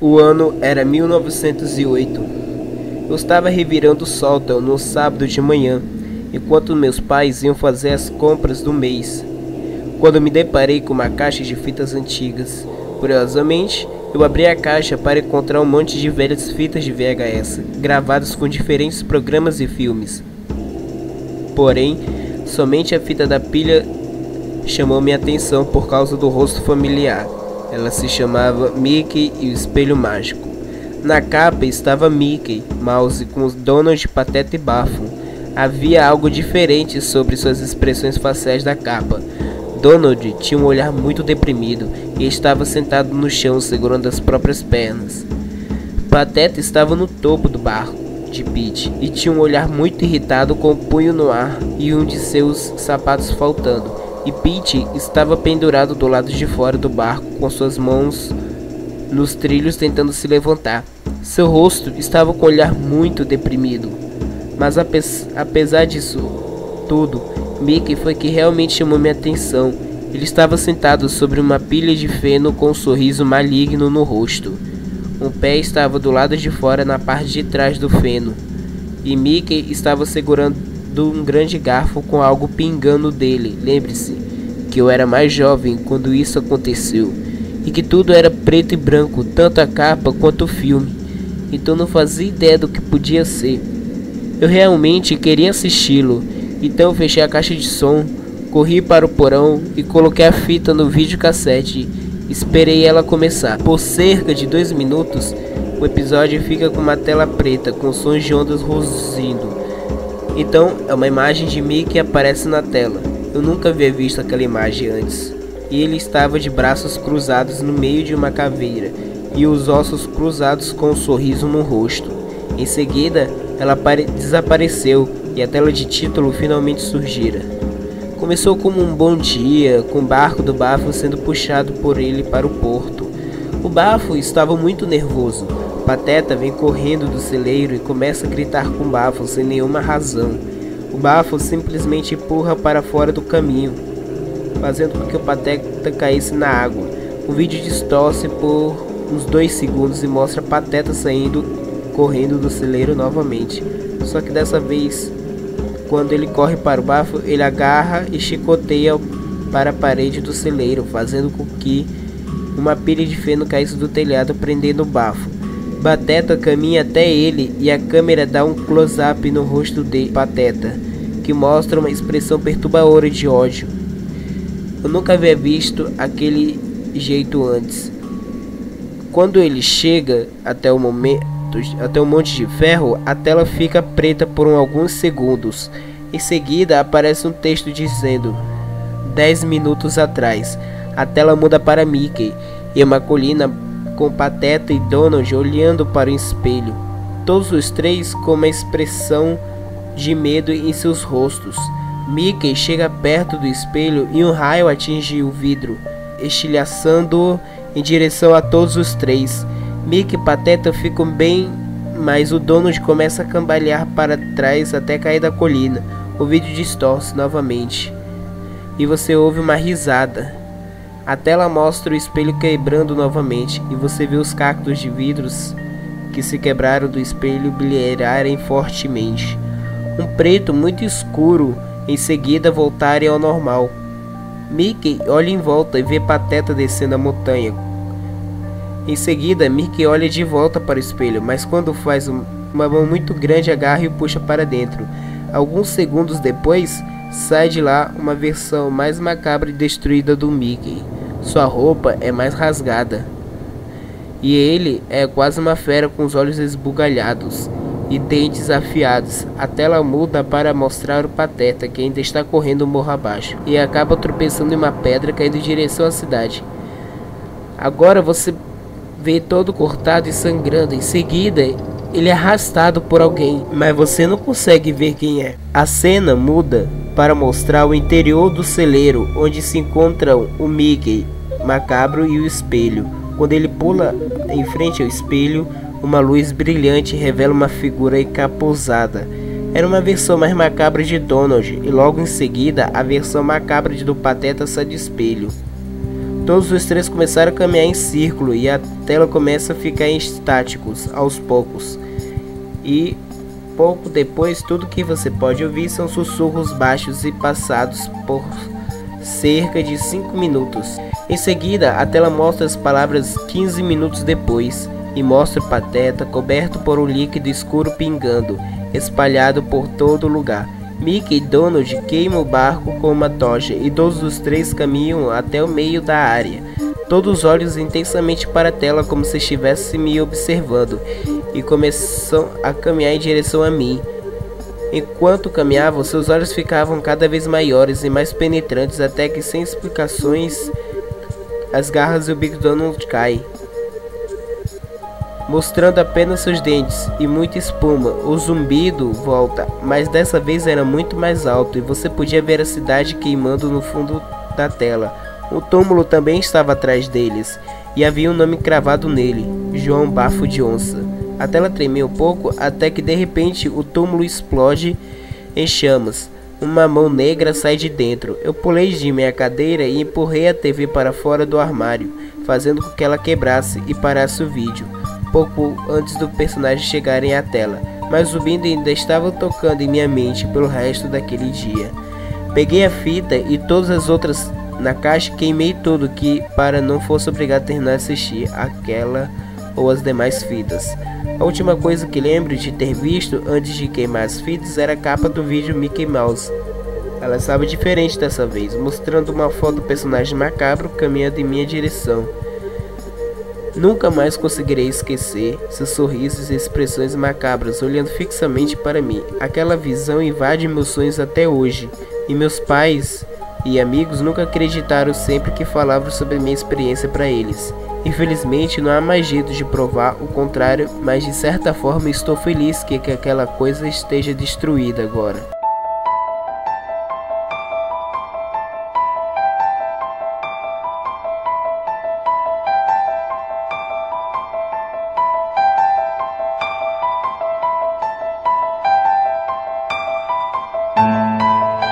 O ano era 1908. Eu estava revirando o sótão no sábado de manhã, enquanto meus pais iam fazer as compras do mês. Quando me deparei com uma caixa de fitas antigas, curiosamente, eu abri a caixa para encontrar um monte de velhas fitas de VHS, gravadas com diferentes programas e filmes. Porém, somente a fita da pilha chamou minha atenção por causa do rosto familiar. Ela se chamava Mickey e o Espelho Mágico. Na capa estava Mickey, Mouse com os Donald, Pateta e Bafo. Havia algo diferente sobre suas expressões faciais da capa. Donald tinha um olhar muito deprimido e estava sentado no chão segurando as próprias pernas. Pateta estava no topo do barco de Pete e tinha um olhar muito irritado com o punho no ar e um de seus sapatos faltando. E Pete estava pendurado do lado de fora do barco com suas mãos nos trilhos tentando se levantar. Seu rosto estava com um olhar muito deprimido. Mas apesar disso tudo, Mickey foi que realmente chamou minha atenção. Ele estava sentado sobre uma pilha de feno com um sorriso maligno no rosto. Um pé estava do lado de fora na parte de trás do feno, e Mickey estava segurando um grande garfo com algo pingando dele. Lembre-se que eu era mais jovem quando isso aconteceu, e que tudo era preto e branco, tanto a capa quanto o filme. Então não fazia ideia do que podia ser. Eu realmente queria assisti-lo então fechei a caixa de som, corri para o porão e coloquei a fita no videocassete. Esperei ela começar. Por cerca de dois minutos, o episódio fica com uma tela preta com sons de ondas ruzindo. Então é uma imagem de Mickey que aparece na tela. Eu nunca havia visto aquela imagem antes. E ele estava de braços cruzados no meio de uma caveira e os ossos cruzados com um sorriso no rosto. Em seguida, ela desapareceu e a tela de título finalmente surgira. Começou como um bom dia, com o barco do Bafo sendo puxado por ele para o porto. O Bafo estava muito nervoso. Pateta vem correndo do celeiro e começa a gritar com Bafo sem nenhuma razão. O Bafo simplesmente empurra para fora do caminho, fazendo com que o Pateta caísse na água. O vídeo distorce por uns dois segundos e mostra Pateta saindo correndo do celeiro novamente. Só que dessa vez quando ele corre para o bafo, ele agarra e chicoteia para a parede do celeiro, fazendo com que uma pilha de feno caísse do telhado, prendendo o bafo. Pateta caminha até ele e a câmera dá um close-up no rosto de Pateta, que mostra uma expressão perturbadora de ódio. Eu nunca havia visto aquele jeito antes. Quando ele chega até o momento até um monte de ferro, a tela fica preta por alguns segundos. Em seguida, aparece um texto dizendo: 10 minutos atrás. A tela muda para Mickey e uma colina com Pateta e Donald olhando para o espelho. Todos os três com uma expressão de medo em seus rostos. Mickey chega perto do espelho e um raio atinge o vidro, estilhaçando em direção a todos os três. Mickey e Pateta ficam bem, mas o Donald começa a cambalear para trás até cair da colina. O vídeo distorce novamente e você ouve uma risada. A tela mostra o espelho quebrando novamente e você vê os cactos de vidros que se quebraram do espelho brilharem fortemente. Um preto muito escuro em seguida voltarem ao normal. Mickey olha em volta e vê Pateta descendo a montanha em seguida, Mickey olha de volta para o espelho, mas quando faz uma mão muito grande, agarra e puxa para dentro. Alguns segundos depois, sai de lá uma versão mais macabra e destruída do Mickey. Sua roupa é mais rasgada. E ele é quase uma fera com os olhos esbugalhados e dentes afiados. A tela muda para mostrar o Pateta que ainda está correndo morro abaixo e acaba tropeçando em uma pedra caindo em direção à cidade. Agora você vê todo cortado e sangrando. Em seguida, ele é arrastado por alguém, mas você não consegue ver quem é. A cena muda para mostrar o interior do celeiro, onde se encontram o Mickey, Macabro e o espelho. Quando ele pula em frente ao espelho, uma luz brilhante revela uma figura encapuzada. Era uma versão mais macabra de Donald, e logo em seguida a versão macabra do Pateta sai do espelho. Todos os três começaram a caminhar em círculo e a tela começa a ficar estáticos aos poucos. E pouco depois, tudo que você pode ouvir são sussurros baixos e passados por cerca de 5 minutos. Em seguida, a tela mostra as palavras 15 minutos depois e mostra o Pateta coberto por um líquido escuro pingando, espalhado por todo lugar. Mickey e Donald queimam o barco com uma tocha e todos os três caminham até o meio da área. Todos os olhos intensamente para a tela como se estivesse me observando e começam a caminhar em direção a mim. Enquanto caminhavam, seus olhos ficavam cada vez maiores e mais penetrantes até que sem explicações as garras e o bico Donald caem mostrando apenas seus dentes e muita espuma. O zumbido volta, mas dessa vez era muito mais alto e você podia ver a cidade queimando no fundo da tela. O túmulo também estava atrás deles e havia um nome cravado nele: João Bafo de Onça. A tela tremeu um pouco até que de repente o túmulo explode em chamas. Uma mão negra sai de dentro. Eu pulei de minha cadeira e empurrei a TV para fora do armário, fazendo com que ela quebrasse e parasse o vídeo pouco antes do personagem chegarem à tela, mas o Bindo ainda estava tocando em minha mente pelo resto daquele dia. Peguei a fita e todas as outras na caixa queimei tudo que para não fosse obrigado a terminar de assistir aquela ou as demais fitas. A última coisa que lembro de ter visto antes de queimar as fitas era a capa do vídeo Mickey Mouse. Ela estava diferente dessa vez, mostrando uma foto do personagem macabro caminhando em minha direção. Nunca mais conseguirei esquecer seus sorrisos e expressões macabras olhando fixamente para mim. Aquela visão invade meus sonhos até hoje, e meus pais e amigos nunca acreditaram sempre que falava sobre minha experiência para eles. Infelizmente, não há mais jeito de provar o contrário, mas de certa forma estou feliz que, que aquela coisa esteja destruída agora.